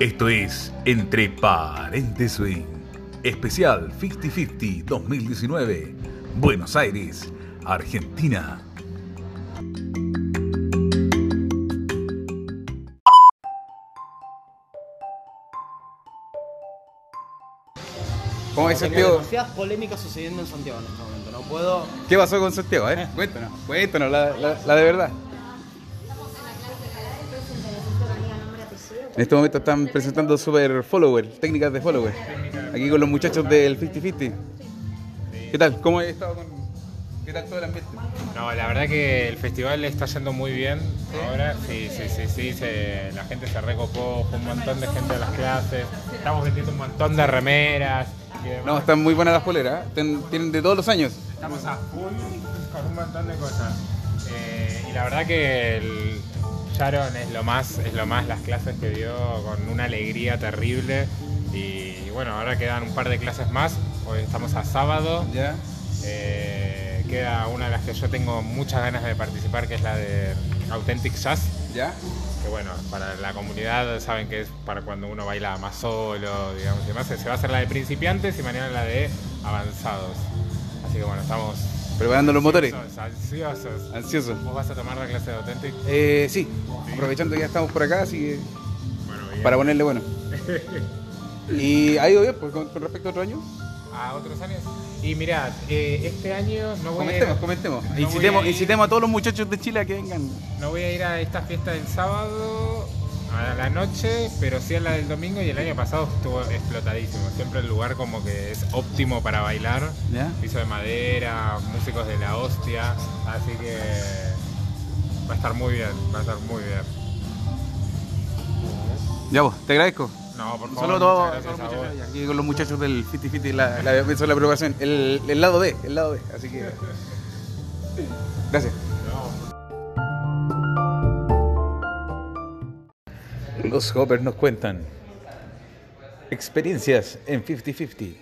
Esto es Entre Parentes Swing. Especial 50-50 2019. Buenos Aires, Argentina. ¿Cómo es Santiago? demasiadas polémicas sucediendo en Santiago en este momento. No puedo. ¿Qué pasó con Santiago? Eh? Cuéntanos, cuéntanos la, la- la de verdad. En este momento están presentando Super Follower, técnicas de follower. Aquí con los muchachos del 50-50. ¿Qué tal? ¿Cómo has estado con.? ¿Qué tal todo el ambiente? No, la verdad que el festival está yendo muy bien ahora. Sí, sí, sí, sí. se- la gente se recopó, fue un montón de gente a las clases. Estamos vendiendo un montón de remeras. y demás. No, están muy buenas las poleras. ¿eh? Ten- Tienen de todos los años. Estamos a full con un montón de cosas. Eh, y la verdad que el Sharon es lo más, es lo más las clases que dio con una alegría terrible. Y bueno, ahora quedan un par de clases más. Hoy estamos a sábado. ¿Ya? Eh, queda una de las que yo tengo muchas ganas de participar, que es la de Authentic Jazz. ¿Ya? Que bueno, para la comunidad saben que es para cuando uno baila más solo, digamos, y demás. Se va a hacer la de principiantes y mañana la de avanzados. Así que bueno, estamos Preparando los motores. ansiosos, ansiosos. ¿Vos vas a tomar la clase de Authentic? Eh, sí, aprovechando que ya estamos por acá, así que Bueno, bien. para ponerle bueno. ¿Y ha ido bien pues, con, con respecto a otro año? ¿A otros años? Y mirad, eh, este año no voy, a ir, Comentemos, comentemos. No incitemos, a ir. incitemos a todos los muchachos de Chile a que vengan. no voy a ir a esta fiesta del sábado a la noche, pero sí a la del domingo y el año pasado estuvo explotadísimo. Siempre el lugar como que es óptimo para bailar. ¿Ya? Piso de madera, músicos de la hostia, así que va a estar muy bien, va a estar muy bien. Ya vos, te agradezco. No, por favor, Solo todo, aquí con los muchachos del Fiti Fiti, la, la, es la preocupación. El, el lado B, el lado B. Así que. Gracias. Los Hoppers nos cuentan experiencias en 50-50.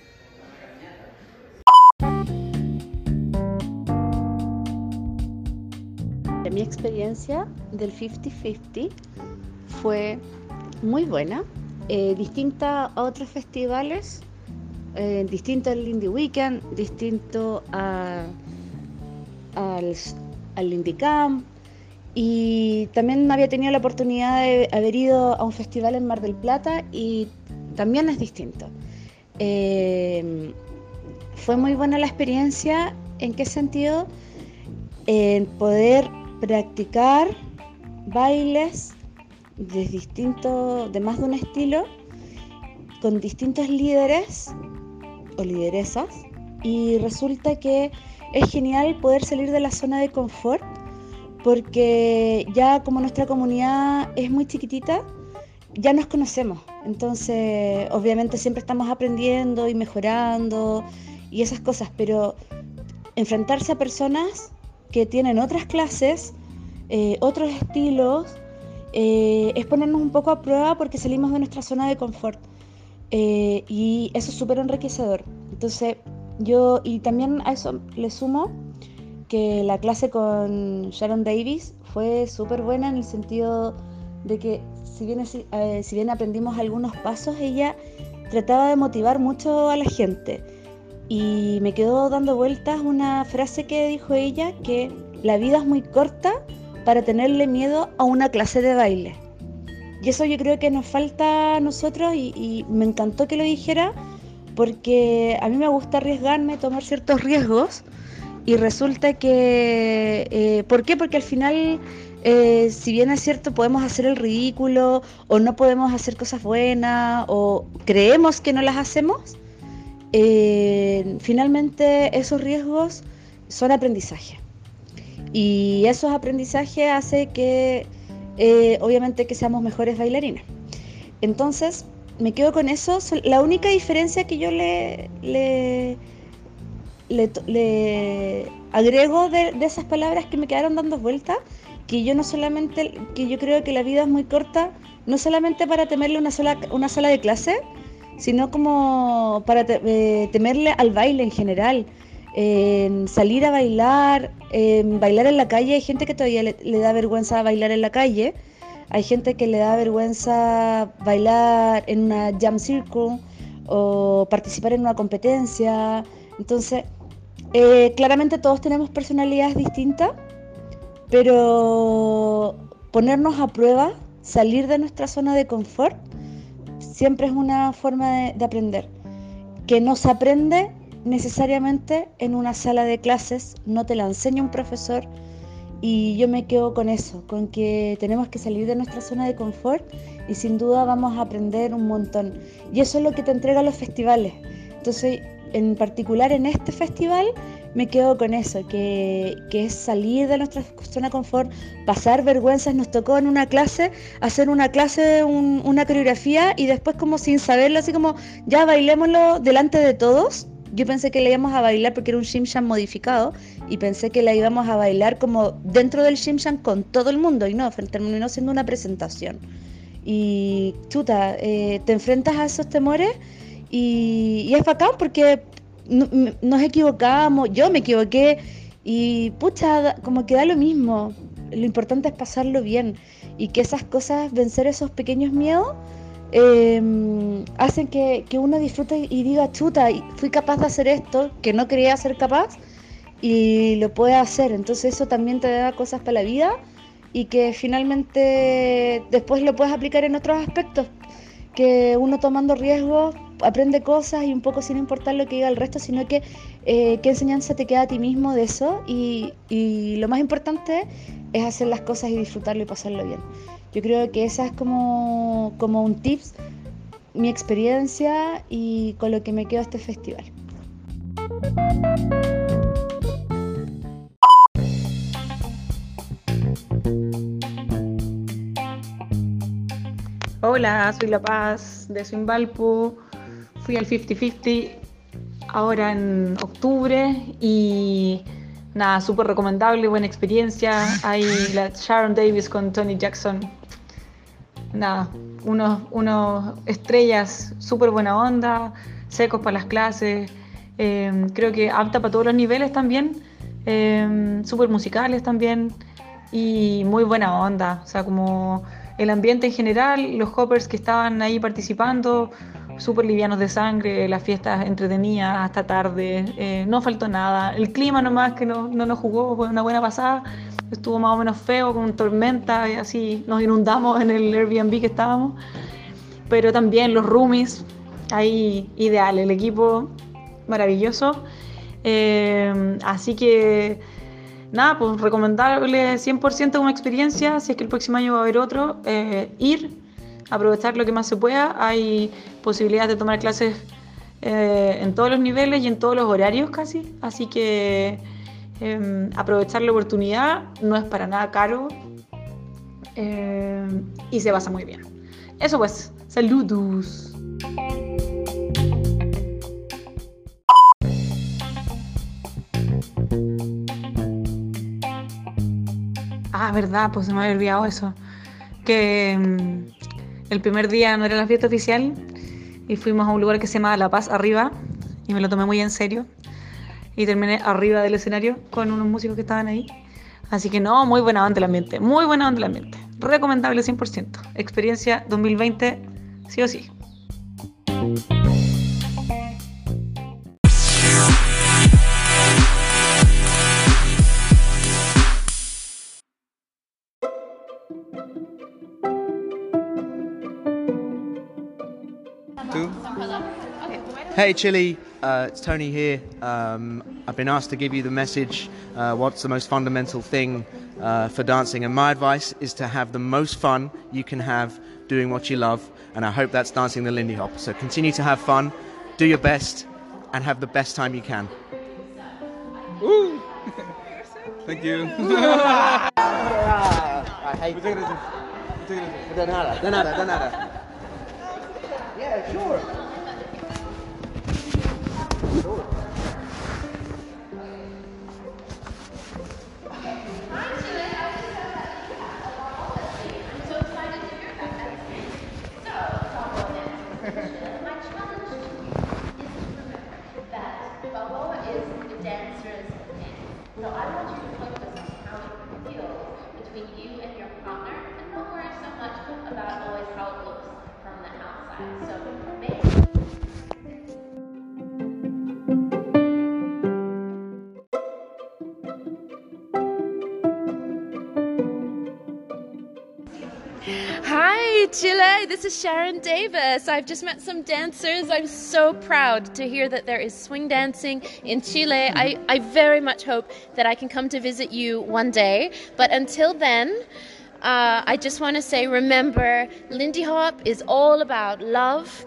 Mi experiencia del 50-50 fue muy buena, eh, distinta a otros festivales, eh, al Indie Weekend, distinto a- al, al Indie Camp y también había tenido la oportunidad de haber ido a un festival en Mar del Plata y también es distinto. Eh, fue muy buena la experiencia, ¿en qué sentido? En poder practicar bailes de distinto, de más de un estilo, con distintos líderes o lideresas, y resulta que es genial poder salir de la zona de confort, porque ya como nuestra comunidad es muy chiquitita, ya nos conocemos. Entonces, obviamente siempre estamos aprendiendo y mejorando y esas cosas, pero enfrentarse a personas que tienen otras clases, eh, otros estilos, eh, es ponernos un poco a prueba porque salimos de nuestra zona de confort. Eh, y eso es súper enriquecedor. Entonces, yo, y también a eso le sumo que la clase con Sharon Davis fue súper buena en el sentido de que si bien, eh, si bien aprendimos algunos pasos, ella trataba de motivar mucho a la gente. Y me quedó dando vueltas una frase que dijo ella, que la vida es muy corta para tenerle miedo a una clase de baile. Y eso yo creo que nos falta a nosotros y, y me encantó que lo dijera porque a mí me gusta arriesgarme, tomar ciertos riesgos y resulta que... eh, ¿Por qué? Porque al final, eh, si bien es cierto, podemos hacer el ridículo o no podemos hacer cosas buenas o creemos que no las hacemos, eh, finalmente esos riesgos son aprendizaje. Y esos aprendizajes hace que, obviamente, que seamos mejores bailarines. Entonces, me quedo con eso. La única diferencia que yo le, le, le, le agrego de, esas palabras que me quedaron dando vueltas, que yo no solamente, que yo creo que la vida es muy corta, no solamente para temerle una sola, una sala de clase, sino como para eh, temerle al baile en general. En salir a bailar, bailar en la calle, hay gente que todavía le, le da vergüenza bailar en la calle, Hay gente que le da vergüenza bailar en una jam circle o participar en una competencia. Entonces, eh, claramente todos tenemos personalidades distintas, pero ponernos a prueba, salir de nuestra zona de confort, siempre es una forma de, de aprender. Que no se aprende necesariamente en una sala de clases, no te la enseña un profesor y yo me quedo con eso, con que tenemos que salir de nuestra zona de confort y sin duda vamos a aprender un montón. Y eso es lo que te entregan los festivales. Entonces, en particular en este festival, me quedo con eso, que, es salir de nuestra zona de confort, pasar vergüenzas. Nos tocó en una clase hacer una clase, una coreografía y después como sin saberlo, así como ya bailémoslo delante de todos yo pensé que la íbamos a bailar porque era un Shimshan modificado y pensé que la íbamos a bailar como dentro del Shimshan con todo el mundo y no, terminó siendo una presentación. Y chuta, eh, te enfrentas a esos temores y, es bacán porque nos equivocamos, yo me equivoqué y pucha, como que da lo mismo. Lo importante es pasarlo bien y que esas cosas, vencer esos pequeños miedos, Em, hacen que, uno disfrute y diga, chuta, fui capaz de hacer esto que no quería ser capaz y lo puede hacer. Entonces eso también te da cosas para la vida y que finalmente después lo puedes aplicar en otros aspectos. Que uno tomando riesgos aprende cosas y un poco sin importar lo que diga el resto, sino que eh, qué enseñanza te queda a ti mismo de eso y, y lo más importante es hacer las cosas y disfrutarlo y pasarlo bien. Yo creo que esa es como, como un tips, mi experiencia y con lo que me quedo este festival. Hola, soy La Paz de Swimbalpu. Fui al 50-50 ahora en octubre y nada, súper recomendable, buena experiencia. Hay la Sharon Davis con Tony Jackson, nada, unos, unos estrellas súper buena onda, secos para las clases, em, creo que apta para todos los niveles también, eh, súper musicales también y muy buena onda, o sea, como el ambiente en general, los hoppers que estaban ahí participando, súper livianos de sangre, las fiestas entretenidas hasta tarde, eh, no faltó nada, el clima nomás que no, no nos jugó, fue una buena pasada estuvo más o menos feo, con tormenta y así nos inundamos en el Airbnb que estábamos. Pero también los roomies, ahí ideal, el equipo maravilloso. Eh, así que nada, pues recomendable 100% una experiencia, si es que el próximo año va a haber otro, eh, ir, aprovechar lo que más se pueda. Hay posibilidades de tomar clases eh, en todos los niveles y en todos los horarios casi, así que Em, aprovechar la oportunidad no es para nada caro em, y se basa muy bien. Eso pues, saludos. Ah, verdad, pues se me había olvidado eso. Que em, el primer día no era la fiesta oficial y fuimos a un lugar que se llama La Paz Arriba y me lo tomé muy en serio y terminé arriba del escenario con unos músicos que estaban ahí. Así que no, muy buena onda el ambiente, muy buena onda el ambiente. Recomendable 100%. Experiencia 2020, sí o sí. Hey Chili, uh, it's Tony here. Um, I've been asked to give you the message uh, what's the most fundamental thing uh, for dancing, and my advice is to have the most fun you can have doing what you love, and I hope that's dancing the Lindy Hop. So continue to have fun, do your best, and have the best time you can. Woo! Thank you. I hate it. De nada, de nada, de nada. Yeah, sure. Hi, Chile. This is Sharon Davis. I've just met some dancers. I'm so proud to hear that there is swing dancing in Chile. I, I very much hope that I can come to visit you one day. But until then, uh, I just want to say remember, Lindy Hop is all about love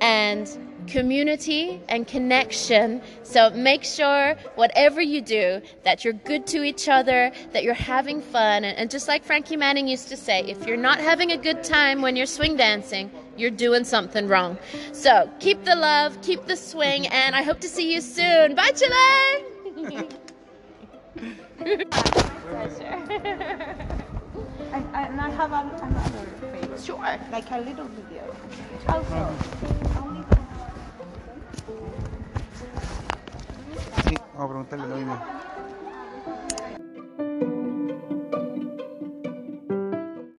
and community and connection. So make sure, whatever you do, that you're good to each other, that you're having fun. And, and, just like Frankie Manning used to say, if you're not having a good time when you're swing dancing, you're doing something wrong. So keep the love, keep the swing, and I hope to see you soon. Bye, Chile! And, and I have another favor. Sure. Like a little video. Also, only Sí, vamos a preguntarle lo mismo.